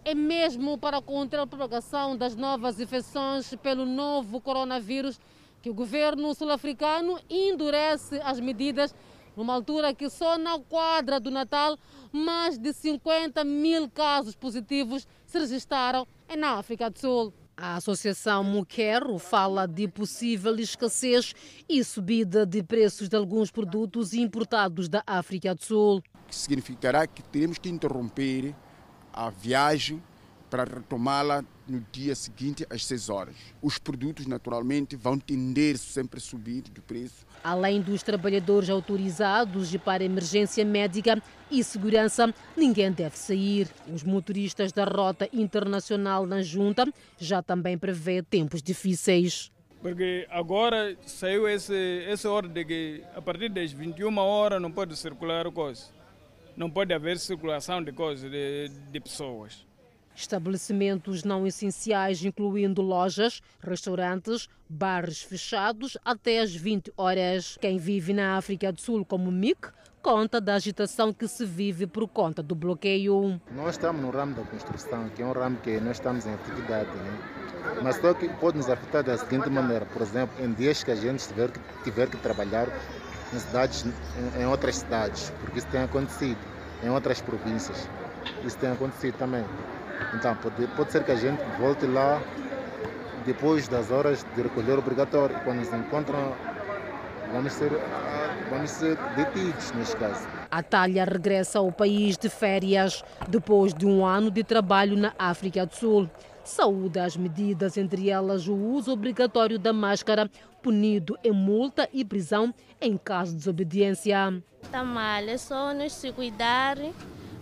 É mesmo para conter a propagação das novas infecções pelo novo coronavírus que o governo sul-africano endurece as medidas numa altura que só na quadra do Natal mais de 50 mil casos positivos se registraram na África do Sul. A Associação Muquero fala de possível escassez e subida de preços de alguns produtos importados da África do Sul. Que significará que teremos que interromper a viagem para retomá-la no dia seguinte às 6 horas. Os produtos, naturalmente, vão tender sempre a subir de preço. Além dos trabalhadores autorizados e para emergência médica e segurança, ninguém deve sair. Os motoristas da Rota Internacional na Junta já também prevê tempos difíceis. Porque agora saiu esse, essa ordem de que a partir das 21 horas não pode circular coisa. Não pode haver circulação de coisas, de, de pessoas. Estabelecimentos não essenciais, incluindo lojas, restaurantes, bares fechados até às 20 horas. Quem vive na África do Sul, como Mick, conta da agitação que se vive por conta do bloqueio. Nós estamos no ramo da construção, que é um ramo que nós estamos em atividade, né? mas só que pode nos afetar da seguinte maneira, por exemplo, em dias que a gente tiver que, tiver que trabalhar em cidades, em, em outras cidades, porque isso tem acontecido, em outras províncias, isso tem acontecido também. Então, pode, pode ser que a gente volte lá depois das horas de recolher obrigatório. Quando se encontram, vamos ser, vamos ser detidos neste caso. A Talha regressa ao país de férias depois de um ano de trabalho na África do Sul. Saúde as medidas, entre elas o uso obrigatório da máscara, punido em multa e prisão em caso de desobediência. Está mal, é só nos se cuidar,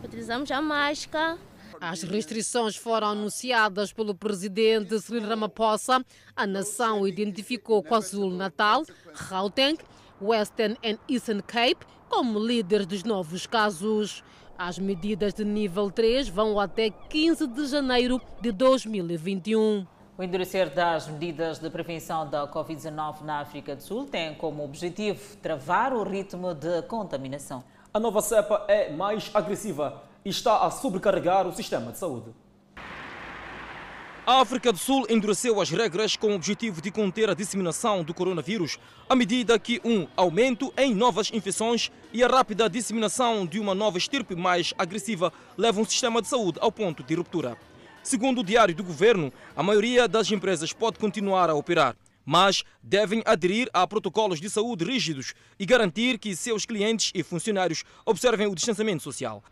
utilizamos a máscara. As restrições foram anunciadas pelo presidente Cyril Ramaphosa. A nação identificou KwaZulu-Natal, Gauteng, Western e Eastern Cape como líderes dos novos casos. As medidas de nível 3 vão até 15 de janeiro de 2021. O endurecer das medidas de prevenção da Covid-19 na África do Sul tem como objetivo travar o ritmo de contaminação. A nova cepa é mais agressiva está a sobrecarregar o sistema de saúde. A África do Sul endureceu as regras com o objetivo de conter a disseminação do coronavírus, à medida que um aumento em novas infecções e a rápida disseminação de uma nova estirpe mais agressiva levam o sistema de saúde ao ponto de ruptura. Segundo o diário do governo, a maioria das empresas pode continuar a operar, mas devem aderir a protocolos de saúde rígidos e garantir que seus clientes e funcionários observem o distanciamento social.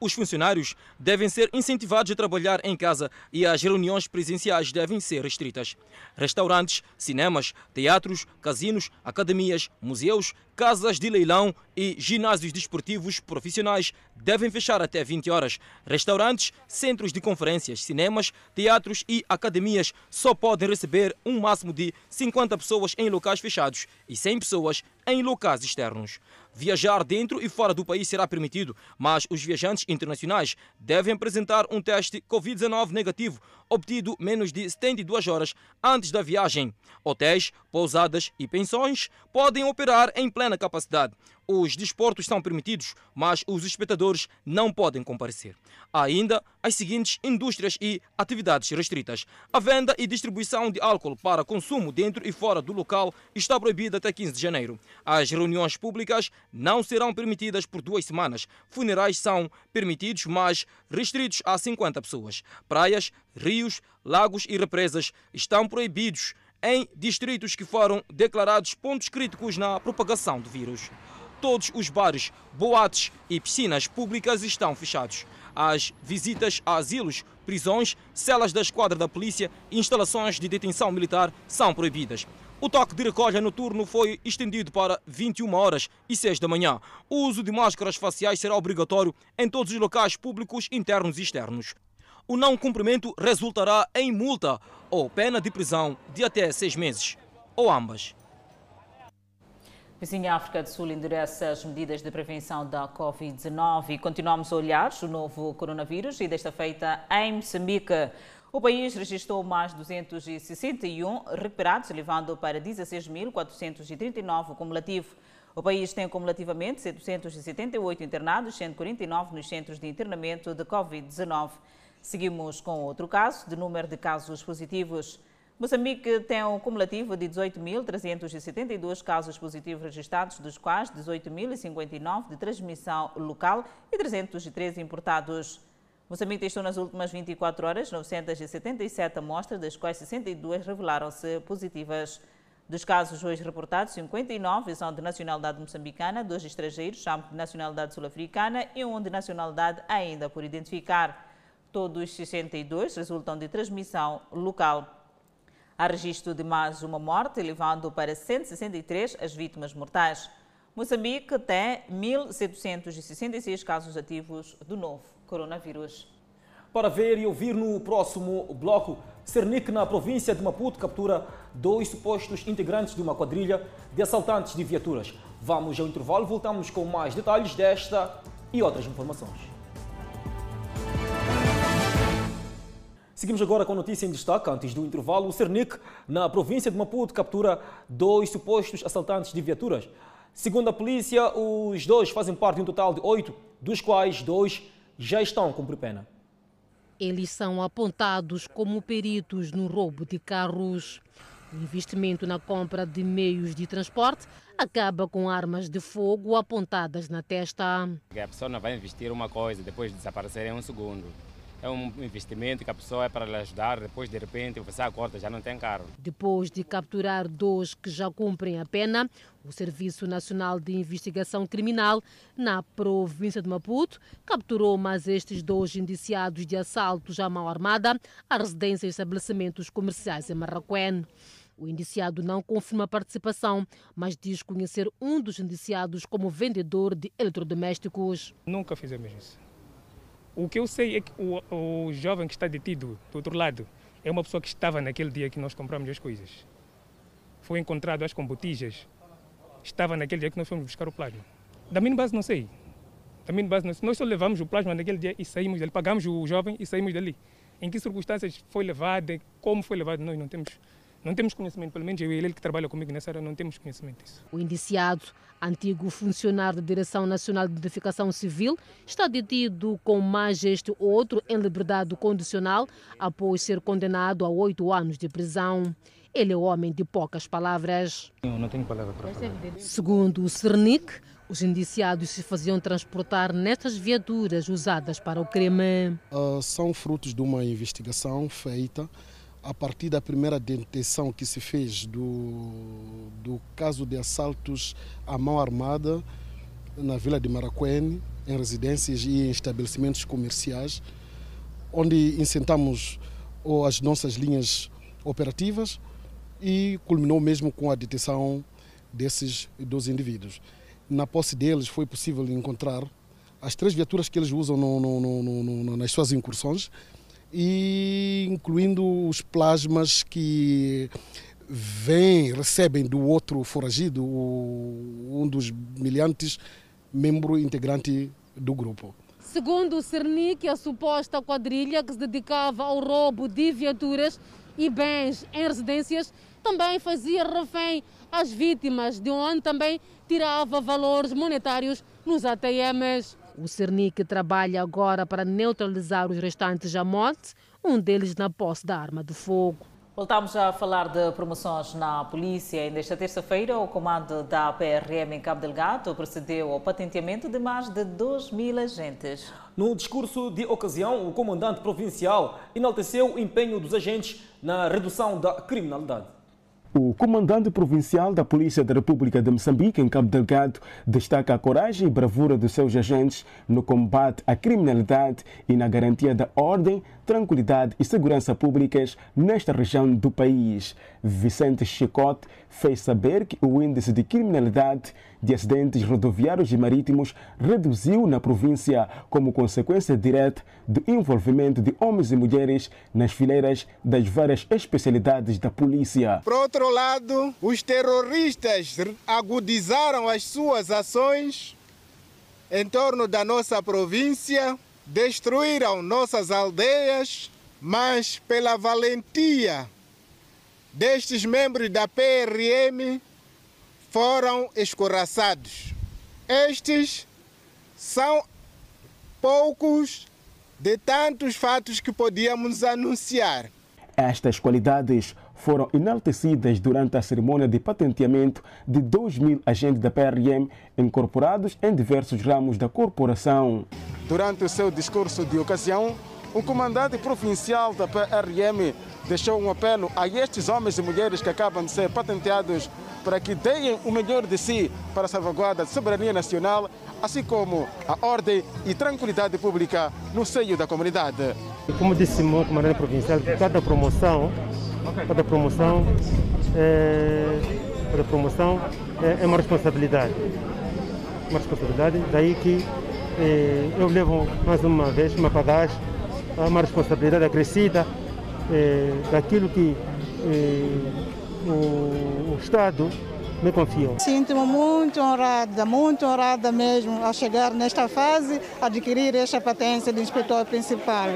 Os funcionários devem ser incentivados a trabalhar em casa e as reuniões presenciais devem ser restritas. Restaurantes, cinemas, teatros, casinos, academias, museus, casas de leilão e ginásios desportivos profissionais devem fechar até 20 horas. Restaurantes, centros de conferências, cinemas, teatros e academias só podem receber um máximo de 50 pessoas em locais fechados e 100 pessoas em locais externos. Viajar dentro e fora do país será permitido, mas os viajantes internacionais devem apresentar um teste Covid-19 negativo, obtido menos de 72 horas antes da viagem. Hotéis, pousadas e pensões podem operar em plena capacidade. Os desportos são permitidos, mas os espectadores não podem comparecer. Há ainda as seguintes indústrias e atividades restritas. A venda e distribuição de álcool para consumo dentro e fora do local está proibida até 15 de janeiro. As reuniões públicas não serão permitidas por duas semanas. Funerais são permitidos, mas restritos a 50 pessoas. Praias, rios, lagos e represas estão proibidos em distritos que foram declarados pontos críticos na propagação do vírus. Todos os bares, boates e piscinas públicas estão fechados. As visitas a asilos, prisões, celas da esquadra da polícia e instalações de detenção militar são proibidas. O toque de recolha noturno foi estendido para 21 horas e 6 da manhã. O uso de máscaras faciais será obrigatório em todos os locais públicos internos e externos. o não cumprimento resultará em multa ou pena de prisão de até seis meses, ou ambas. Vizinha África do Sul endurece as medidas de prevenção da Covid-19 e continuamos a olhar o novo coronavírus e desta feita em Moçambique. O país registrou mais 261 recuperados, elevando para 16.439 o cumulativo. O país tem cumulativamente 778 internados, 149 nos centros de internamento de Covid-19. Seguimos com outro caso de número de casos positivos. Moçambique tem um cumulativo de 18.372 casos positivos registrados, dos quais 18.059 de transmissão local e 313 importados. Moçambique testou nas últimas 24 horas 977 amostras, das quais 62 revelaram-se positivas. Dos casos hoje reportados, 59 são de nacionalidade moçambicana, dois estrangeiros são de nacionalidade sul-africana e um de nacionalidade ainda por identificar. Todos 62 resultam de transmissão local. Há registro de mais uma morte, elevando para 163 as vítimas mortais. Moçambique tem 1.766 casos ativos do novo coronavírus. Para ver e ouvir no próximo bloco, Cernic, na província de Maputo, captura dois supostos integrantes de uma quadrilha de assaltantes de viaturas. Vamos ao intervalo, voltamos com mais detalhes desta e outras informações. Seguimos agora com a notícia em destaque. Antes do intervalo, o Cernic, na província de Maputo, captura dois supostos assaltantes de viaturas. Segundo a polícia, os dois fazem parte de um total de oito, dos quais dois já estão a cumprir pena. Eles são apontados como peritos no roubo de carros. O investimento na compra de meios de transporte acaba com armas de fogo apontadas na testa. A pessoa não vai investir uma coisa depois de desaparecer em um segundo é um investimento que a pessoa é para lhe ajudar, depois de repente você acorda, já não tem carro. Depois de capturar dois que já cumprem a pena, o Serviço Nacional de Investigação Criminal, na província de Maputo, capturou mais estes dois indiciados de assaltos à mão armada a residências e estabelecimentos comerciais em Marraquém. O indiciado não confirma a participação, mas diz conhecer um dos indiciados como vendedor de eletrodomésticos. Nunca fizemos isso. O que eu sei é que o, o jovem que está detido do outro lado é uma pessoa que estava naquele dia que nós compramos as coisas. Foi encontrado, acho, com botijas. Estava naquele dia que nós fomos buscar o plasma. Da minha base, não sei. Da minha base, não sei. Nós só levamos o plasma naquele dia e saímos dali. Pagamos o jovem e saímos dali. Em que circunstâncias foi levado, como foi levado, nós não temos não temos conhecimento, pelo menos eu e ele que trabalha comigo nessa área, não temos conhecimento disso. O indiciado, antigo funcionário da Direção Nacional de Identificação Civil, está detido com mais este outro em liberdade condicional após ser condenado a oito anos de prisão. Ele é homem de poucas palavras. Eu não tenho palavra para falar. Segundo o Cernic, os indiciados se faziam transportar nestas viaturas usadas para o crime. Uh, são frutos de uma investigação feita a partir da primeira detenção que se fez do, do caso de assaltos à mão armada na vila de Maracuene, em residências e em estabelecimentos comerciais, onde incentamos as nossas linhas operativas e culminou mesmo com a detenção desses dos indivíduos. Na posse deles foi possível encontrar as três viaturas que eles usam no, no, no, nas suas incursões, e incluindo os plasmas que vêm, recebem do outro foragido, um dos miliantes, membro integrante do grupo. Segundo o Cernic, a suposta quadrilha que se dedicava ao roubo de viaturas e bens em residências também fazia refém às vítimas, de onde também tirava valores monetários nos ATMs. O Cernic trabalha agora para neutralizar os restantes à morte, um deles na posse da arma de fogo. Voltamos a falar de promoções na polícia. E nesta terça-feira, o comando da PRM em Cabo Delgado procedeu ao patenteamento de mais de 2 mil agentes. No discurso de ocasião, o comandante provincial enalteceu o empenho dos agentes na redução da criminalidade. O comandante provincial da Polícia da República de Moçambique, em Cabo Delgado, destaca a coragem e bravura dos seus agentes no combate à criminalidade e na garantia da ordem, tranquilidade e segurança públicas nesta região do país. Vicente Chicote fez saber que o índice de criminalidade de acidentes rodoviários e marítimos reduziu na província como consequência direta do envolvimento de homens e mulheres nas fileiras das várias especialidades da polícia. Por outro lado, os terroristas agudizaram as suas ações em torno da nossa província, destruíram nossas aldeias, mas pela valentia destes membros da PRM foram escorraçados. Estes são poucos de tantos fatos que podíamos anunciar. Estas qualidades foram enaltecidas durante a cerimônia de patenteamento de 2 mil agentes da PRM incorporados em diversos ramos da corporação. Durante o seu discurso de ocasião, o comandante provincial da PRM deixou um apelo a estes homens e mulheres que acabam de ser patenteados para que deem o melhor de si para a salvaguarda da soberania nacional, assim como a ordem e tranquilidade pública no seio da comunidade. Como disse o comandante provincial, cada promoção, cada promoção, é, cada promoção é, é uma responsabilidade. Uma responsabilidade, daí que é, eu levo mais uma vez uma bagagem, uma responsabilidade acrescida é, daquilo que é, o, o Estado me confiou. Sinto-me muito honrada, muito honrada mesmo a chegar nesta fase, adquirir esta patência de inspetor principal.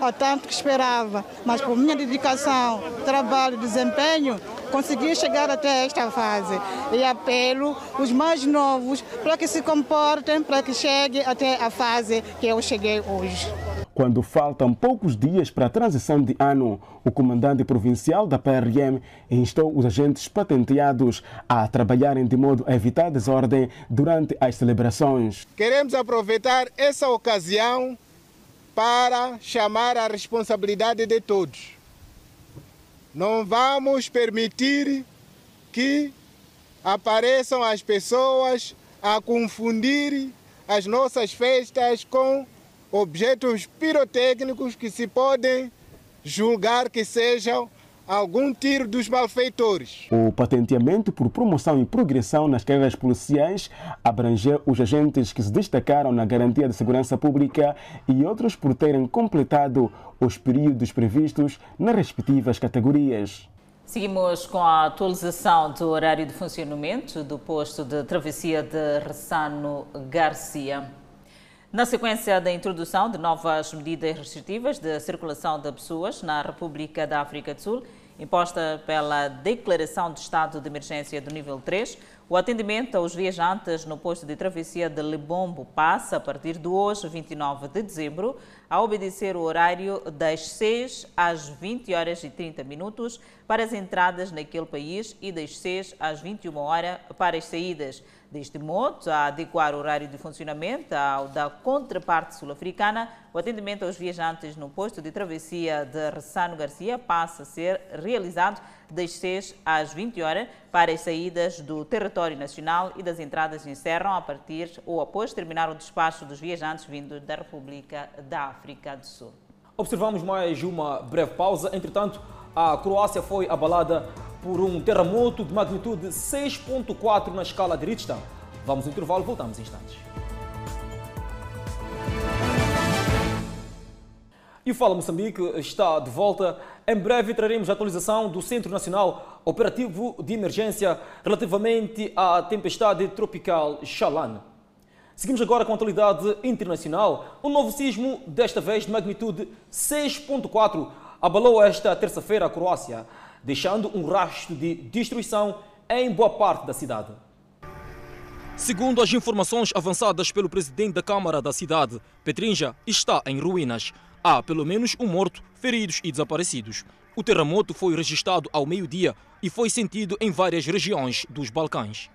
Há tanto que esperava, mas por minha dedicação, trabalho, desempenho, consegui chegar até esta fase. E apelo os mais novos para que se comportem, para que cheguem até a fase que eu cheguei hoje. Quando faltam poucos dias para a transição de ano, o comandante provincial da PRM instou os agentes patenteados a trabalharem de modo a evitar desordem durante as celebrações. Queremos aproveitar essa ocasião para chamar a responsabilidade de todos. Não vamos permitir que apareçam as pessoas a confundir as nossas festas com objetos pirotécnicos que se podem julgar que sejam algum tiro dos malfeitores. O patenteamento por promoção e progressão nas carreiras policiais abrangeu os agentes que se destacaram na garantia de segurança pública e outros por terem completado os períodos previstos nas respectivas categorias. Seguimos com a atualização do horário de funcionamento do posto de travessia de Ressano Garcia. Na sequência da introdução de novas medidas restritivas de circulação de pessoas na República da África do Sul, imposta pela Declaração de Estado de Emergência do nível 3, o atendimento aos viajantes no posto de travessia de Lebombo passa, a partir de hoje, 29 de dezembro, a obedecer o horário das 6 às 20 horas e 30 minutos para as entradas naquele país e das 6 às 21 horas para as saídas. Deste modo, a adequar o horário de funcionamento ao da contraparte sul-africana, o atendimento aos viajantes no posto de travessia de Ressano Garcia passa a ser realizado das 6 às 20 horas para as saídas do território nacional e das entradas encerram a partir ou após terminar o despacho dos viajantes vindos da República da África do Sul. Observamos mais uma breve pausa. Entretanto, a Croácia foi abalada por um terremoto de magnitude 6.4 na escala de Richter. Vamos ao intervalo, voltamos em instantes. E o Fala Moçambique está de volta. Em breve traremos a atualização do Centro Nacional Operativo de Emergência relativamente à tempestade tropical Shalan. Seguimos agora com a atualidade internacional. Um novo sismo, desta vez de magnitude 6.4, abalou esta terça-feira a Croácia deixando um rastro de destruição em boa parte da cidade. Segundo as informações avançadas pelo presidente da Câmara da cidade, Petrinja está em ruínas. Há pelo menos um morto, feridos e desaparecidos. O terremoto foi registrado ao meio-dia e foi sentido em várias regiões dos Balcãs.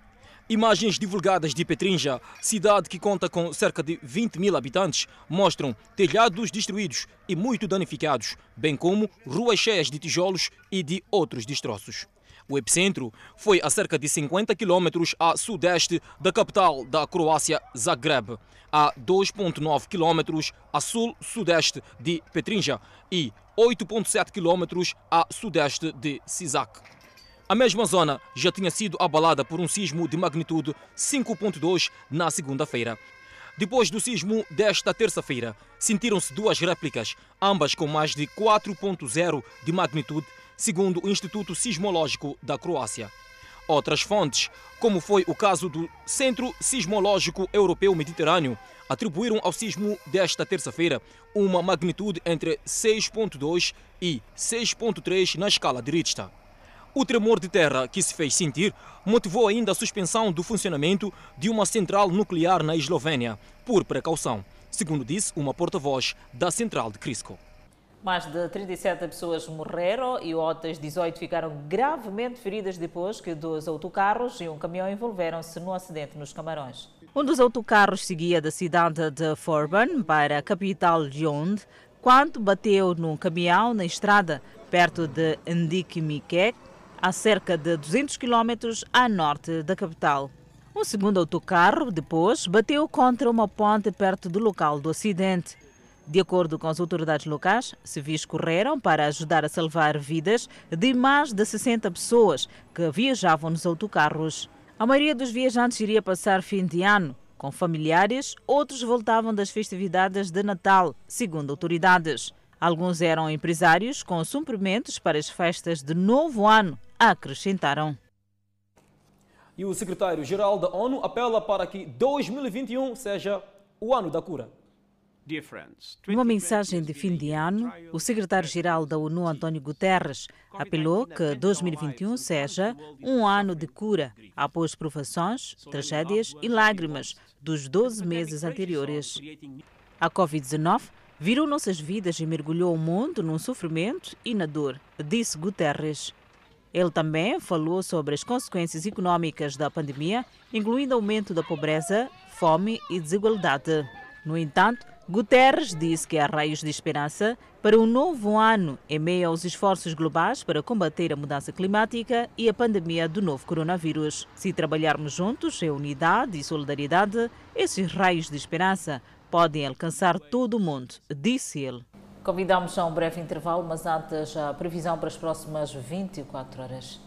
Imagens divulgadas de Petrinja, cidade que conta com cerca de 20 mil habitantes, mostram telhados destruídos e muito danificados, bem como ruas cheias de tijolos e de outros destroços. O epicentro foi a cerca de 50 quilômetros a sudeste da capital da Croácia, Zagreb, a 2,9 quilômetros a sul-sudeste de Petrinja e 8,7 quilômetros a sudeste de Sisak. A mesma zona já tinha sido abalada por um sismo de magnitude 5.2 na segunda-feira. Depois do sismo desta terça-feira, sentiram-se duas réplicas, ambas com mais de 4.0 de magnitude, segundo o Instituto Sismológico da Croácia. Outras fontes, como foi o caso do Centro Sismológico Europeu Mediterrâneo, atribuíram ao sismo desta terça-feira uma magnitude entre 6.2 e 6.3 na escala de Richter. O tremor de terra que se fez sentir motivou ainda a suspensão do funcionamento de uma central nuclear na Eslovénia, por precaução, segundo disse uma porta-voz da central de Crisco. Mais de 37 pessoas morreram e outras 18 ficaram gravemente feridas depois que dois autocarros e um caminhão envolveram-se no acidente nos Camarões. Um dos autocarros seguia da cidade de Forban para a capital de Onde quando bateu num caminhão na estrada perto de Ndikimikek, a cerca de 200 km a norte da capital. Um segundo autocarro depois bateu contra uma ponte perto do local do acidente. De acordo com as autoridades locais, civis correram para ajudar a salvar vidas de mais de 60 pessoas que viajavam nos autocarros. A maioria dos viajantes iria passar fim de ano com familiares, outros voltavam das festividades de Natal, segundo autoridades. Alguns eram empresários com suprimentos para as festas de Novo Ano, acrescentaram. E o secretário-geral da ONU apela para que 2021 seja o ano da cura. Numa mensagem de fim de ano, o secretário-geral da ONU, António Guterres, apelou que 2021 seja um ano de cura após provações, tragédias e lágrimas dos 12 meses anteriores. A Covid-19 virou nossas vidas e mergulhou o mundo num sofrimento e na dor, disse Guterres. Ele também falou sobre as consequências econômicas da pandemia, incluindo aumento da pobreza, fome e desigualdade. No entanto, Guterres disse que há raios de esperança para um novo ano em meio aos esforços globais para combater a mudança climática e a pandemia do novo coronavírus. Se trabalharmos juntos em unidade e solidariedade, esses raios de esperança podem alcançar todo o mundo, disse ele. Convidamos a um breve intervalo, mas antes a previsão para as próximas 24 horas.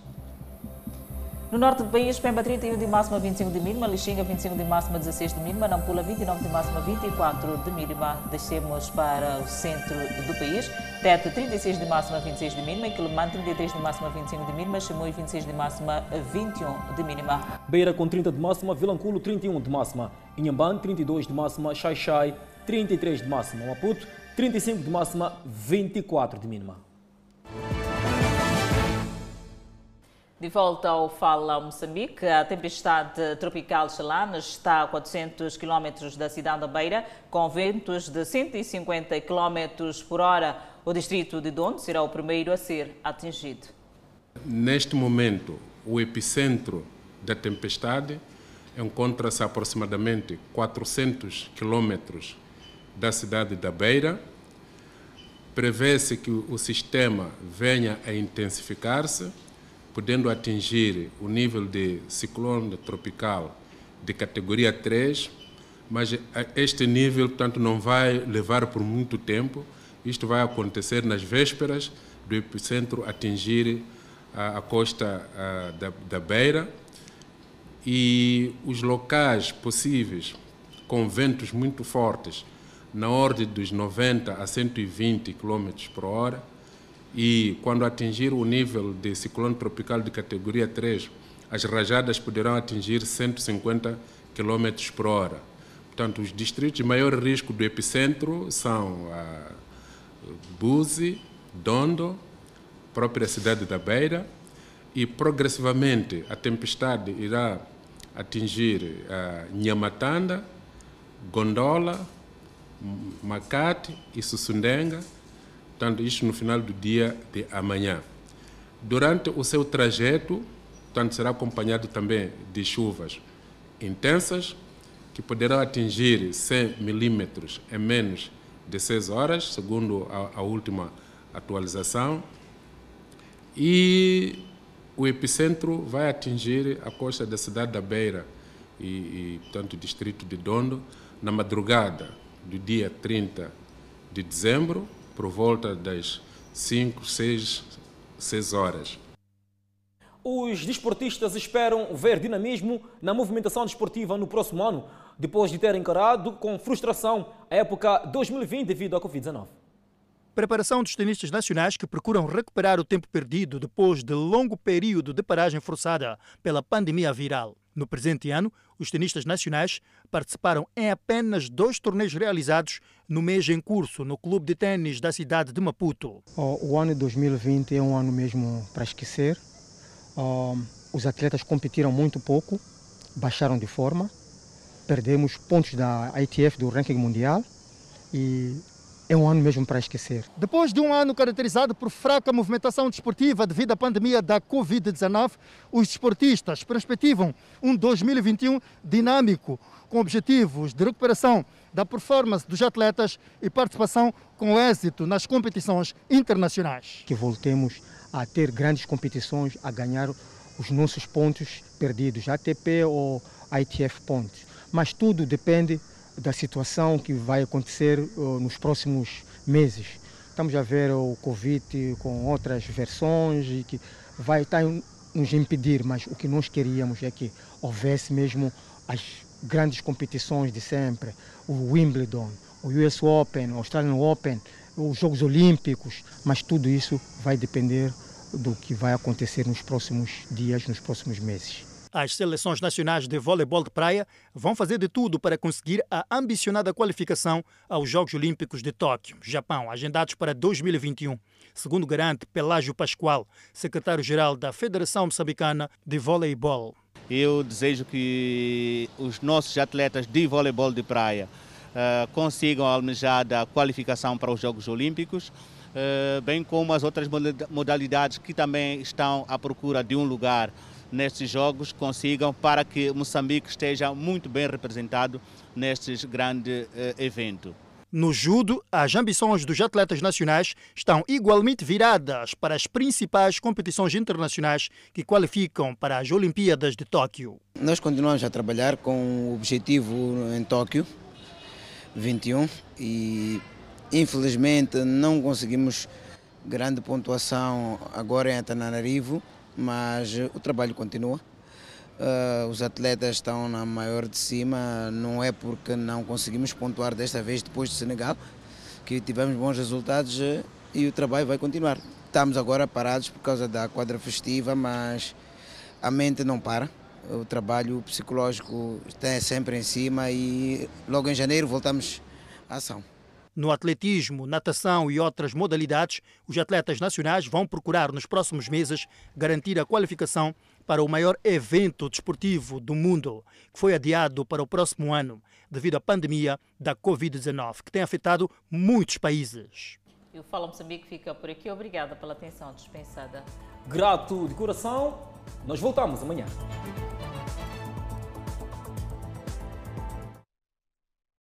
No norte do país, Pemba 31 de máxima, 25 de mínima, Lixinga 25 de máxima, 16 de mínima, Nampula 29 de máxima, 24 de mínima. Descemos para o centro do país, Teto 36 de máxima, 26 de mínima, Quilimane 33 de máxima, 25 de mínima, Chimoio 26 de máxima, 21 de mínima. Beira com 30 de máxima, Vilanculo 31 de máxima, Inhambane 32 de máxima, Xai-Xai 33 de máxima, Maputo 35 de máxima, 24 de mínima. De volta ao Fala Moçambique, a tempestade tropical Xalana está a 400 km da cidade da Beira, com ventos de 150 km por hora. O distrito de Dondo será o primeiro a ser atingido. Neste momento, o epicentro da tempestade encontra-se a aproximadamente 400 km da cidade da Beira. Prevê-se que o sistema venha a intensificar-se podendo atingir o nível de ciclone tropical de categoria 3, mas este nível, portanto, não vai levar por muito tempo. Isto vai acontecer nas vésperas do epicentro atingir a, a costa a, da, da Beira e os locais possíveis com ventos muito fortes, na ordem dos 90 a 120 km por hora, e quando atingir o nível de ciclone tropical de categoria 3, as rajadas poderão atingir 150 km por hora. Portanto, os distritos de maior risco do epicentro são a Buzi, Dondo, própria cidade da Beira, e progressivamente a tempestade irá atingir a Nhamatanda, Gondola, Makati e Sussundenga, Portanto, isto no final do dia de amanhã. Durante o seu trajeto, portanto, será acompanhado também de chuvas intensas, que poderão atingir 100 milímetros em menos de 6 horas, segundo a, a última atualização. E o epicentro vai atingir a costa da cidade da Beira e, e portanto, o distrito de Dondo na madrugada do dia 30 de dezembro, por volta das 5, 6, 6 horas. os desportistas esperam ver dinamismo na movimentação desportiva no próximo ano, depois de ter encarado com frustração a época 2020 devido à Covid-19. Preparação dos tenistas nacionais que procuram recuperar o tempo perdido depois de longo período de paragem forçada pela pandemia viral. No presente ano, os tenistas nacionais participaram em apenas dois torneios realizados no mês em curso no Clube de Tênis da cidade de Maputo. O ano de 2020 é um ano mesmo para esquecer. Os atletas competiram muito pouco, baixaram de forma, perdemos pontos da ITF do ranking mundial e é um ano mesmo para esquecer. Depois de um ano caracterizado por fraca movimentação desportiva devido à pandemia da Covid-19, os desportistas perspectivam um 2021 dinâmico, com objetivos de recuperação da performance dos atletas e participação com êxito nas competições internacionais. Que voltemos a ter grandes competições, a ganhar os nossos pontos perdidos, ATP ou ITF pontos. Mas tudo depende da situação que vai acontecer uh, nos próximos meses. Estamos a ver o Covid com outras versões e que vai estar nos impedir, mas o que nós queríamos é que houvesse mesmo as grandes competições de sempre, o Wimbledon, o US Open, o Australian Open, os Jogos Olímpicos, mas tudo isso vai depender do que vai acontecer nos próximos dias, nos próximos meses. As seleções nacionais de voleibol de praia vão fazer de tudo para conseguir a ambicionada qualificação aos Jogos Olímpicos de Tóquio, Japão, agendados para 2021, segundo garante Pelágio Pascoal, secretário-geral da Federação Moçambicana de Voleibol. Eu desejo que os nossos atletas de voleibol de praia uh, consigam a almejada qualificação para os Jogos Olímpicos, uh, bem como as outras modalidades que também estão à procura de um lugar nestes jogos consigam para que Moçambique esteja muito bem representado nestes grandes eh, eventos. No judo, as ambições dos atletas nacionais estão igualmente viradas para as principais competições internacionais que qualificam para as Olimpíadas de Tóquio. Nós continuamos a trabalhar com o objetivo em Tóquio 21 e infelizmente não conseguimos grande pontuação agora em Antananarivo mas o trabalho continua. Uh, os atletas estão na maior de cima, não é porque não conseguimos pontuar desta vez depois de Senegal, que tivemos bons resultados uh, e o trabalho vai continuar. Estamos agora parados por causa da quadra festiva, mas a mente não para. O trabalho psicológico está sempre em cima e logo em janeiro voltamos à ação. No atletismo, natação e outras modalidades, os atletas nacionais vão procurar nos próximos meses garantir a qualificação para o maior evento desportivo do mundo, que foi adiado para o próximo ano devido à pandemia da Covid-19, que tem afetado muitos países. E o Fala Moçambique fica por aqui. Obrigada pela atenção dispensada. Grato de coração. Nós voltamos amanhã.